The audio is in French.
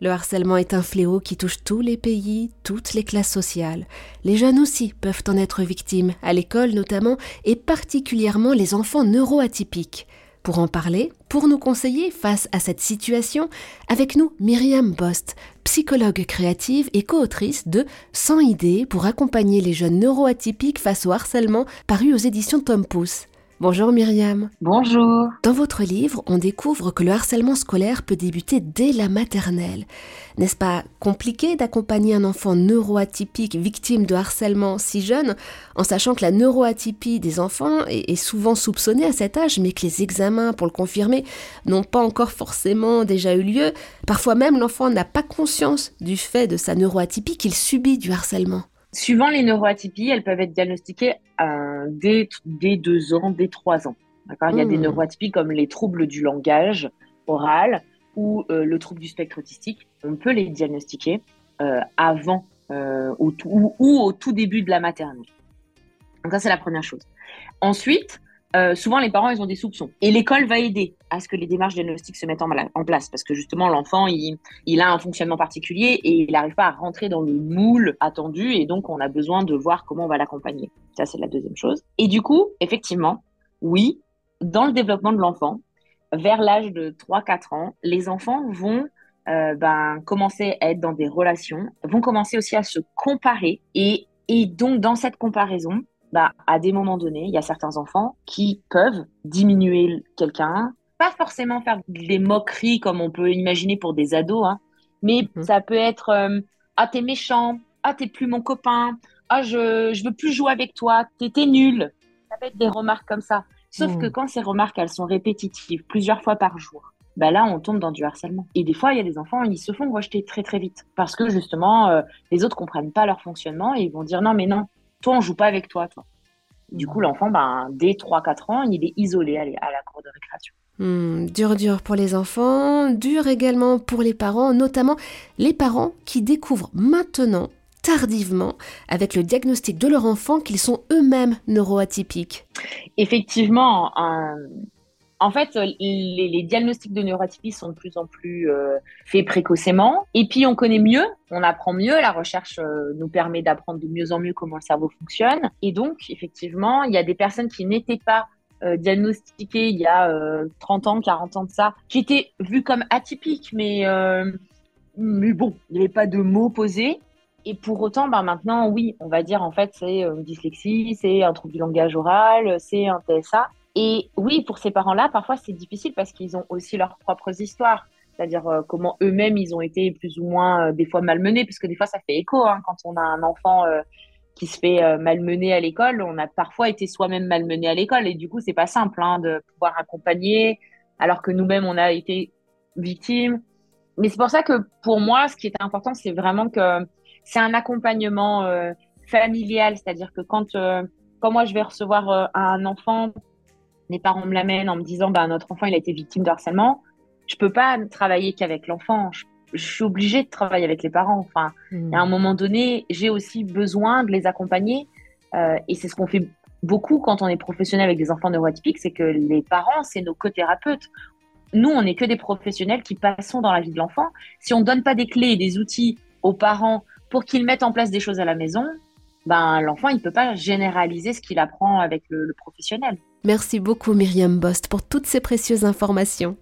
Le harcèlement est un fléau qui touche tous les pays, toutes les classes sociales. Les jeunes aussi peuvent en être victimes, à l'école notamment, et particulièrement les enfants neuroatypiques. Pour en parler, pour nous conseiller face à cette situation, avec nous Myriam Bost, psychologue créative et co-autrice de 100 idées pour accompagner les jeunes neuroatypiques face au harcèlement paru aux éditions Tom Pouce. Bonjour Myriam. Bonjour. Dans votre livre, on découvre que le harcèlement scolaire peut débuter dès la maternelle. N'est-ce pas compliqué d'accompagner un enfant neuroatypique victime de harcèlement si jeune, en sachant que la neuroatypie des enfants est, souvent soupçonnée à cet âge, mais que les examens pour le confirmer n'ont pas encore forcément déjà eu lieu? Parfois même, l'enfant n'a pas conscience du fait de sa neuroatypie qu'il subit du harcèlement. Suivant les neuroatypies, elles peuvent être diagnostiquées euh, dès, dès deux ans, dès trois ans. Il y a des hmm. neuroatypies comme les troubles du langage oral ou euh, le trouble du spectre autistique. On peut les diagnostiquer euh, avant ou, ou, au tout début de la maternelle. Donc ça, c'est la première chose. Ensuite, euh, souvent les parents ils ont des soupçons et l'école va aider à ce que les démarches diagnostiques se mettent en, place parce que justement l'enfant il, a un fonctionnement particulier et il n'arrive pas à rentrer dans le moule attendu et donc on a besoin de voir comment on va l'accompagner. Ça c'est la deuxième chose. Et du coup effectivement oui dans le développement de l'enfant vers l'âge de 3-4 ans les enfants vont euh, ben, commencer à être dans des relations, vont commencer aussi à se comparer et, et donc dans cette comparaison bah, à des moments donnés, il y a certains enfants qui peuvent diminuer quelqu'un, pas forcément faire des moqueries comme on peut imaginer pour des ados, hein, mais mhm. ça peut être euh, ah t'es méchant, ah t'es plus mon copain, ah je je veux plus jouer avec toi, t'étais nul. Ça peut être des remarques comme ça. Sauf mhm. que quand ces remarques elles sont répétitives plusieurs fois par jour, bah là on tombe dans du harcèlement. Et des fois il y a des enfants ils se font rejeter très très vite parce que justement euh, les autres comprennent pas leur fonctionnement et ils vont dire non mais non toi, on joue pas avec toi, toi. Du coup, l'enfant, ben, dès 3-4 ans, il est isolé à la cour de récréation. Hmm, dur, dur pour les enfants, dur également pour les parents, notamment les parents qui découvrent maintenant, tardivement, avec le diagnostic de leur enfant, qu'ils sont eux-mêmes neuroatypiques. Effectivement, en fait, euh, les, diagnostics de neuroatypie sont de plus en plus euh, faits précocement. Et puis, on connaît mieux, on apprend mieux. La recherche euh, nous permet d'apprendre de mieux en mieux comment le cerveau fonctionne. Et donc, effectivement, il y a des personnes qui n'étaient pas diagnostiquées il y a 30 ans, 40 ans de ça, qui étaient vues comme atypiques, mais, mais bon, il n'y avait pas de mots posés. Et pour autant, ben maintenant, oui, on va dire en fait, c'est une dyslexie, c'est un trouble du langage oral, c'est un TSA. Et oui, pour ces parents-là, parfois c'est difficile parce qu'ils ont aussi leurs propres histoires. C'est-à-dire euh, comment eux-mêmes ils ont été plus ou moins euh, des fois malmenés, parce que des fois ça fait écho. Hein, quand on a un enfant euh, qui se fait malmener à l'école, on a parfois été soi-même malmené à l'école. Et du coup, c'est pas simple hein, de pouvoir accompagner, alors que nous-mêmes on a été victimes. Mais c'est pour ça que pour moi, ce qui est important, c'est vraiment que c'est un accompagnement familial. C'est-à-dire que quand, quand moi je vais recevoir un enfant mes parents me l'amènent en me disant bah, notre enfant il a été victime de harcèlement, je peux pas travailler qu'avec l'enfant. Je, suis obligée de travailler avec les parents. Enfin, hmm. à un moment donné, j'ai aussi besoin de les accompagner. Euh, et c'est ce qu'on fait beaucoup quand on est professionnel avec des enfants neuroatypiques, c'est que les parents, c'est nos co-thérapeutes. Nous, on n'est que des professionnels qui passons dans la vie de l'enfant. Si on ne donne pas des clés et des outils aux parents pour qu'ils mettent en place des choses à la maison, ben, l'enfant, il ne peut pas généraliser ce qu'il apprend avec le professionnel. Merci beaucoup Myriam Bost pour toutes ces précieuses informations.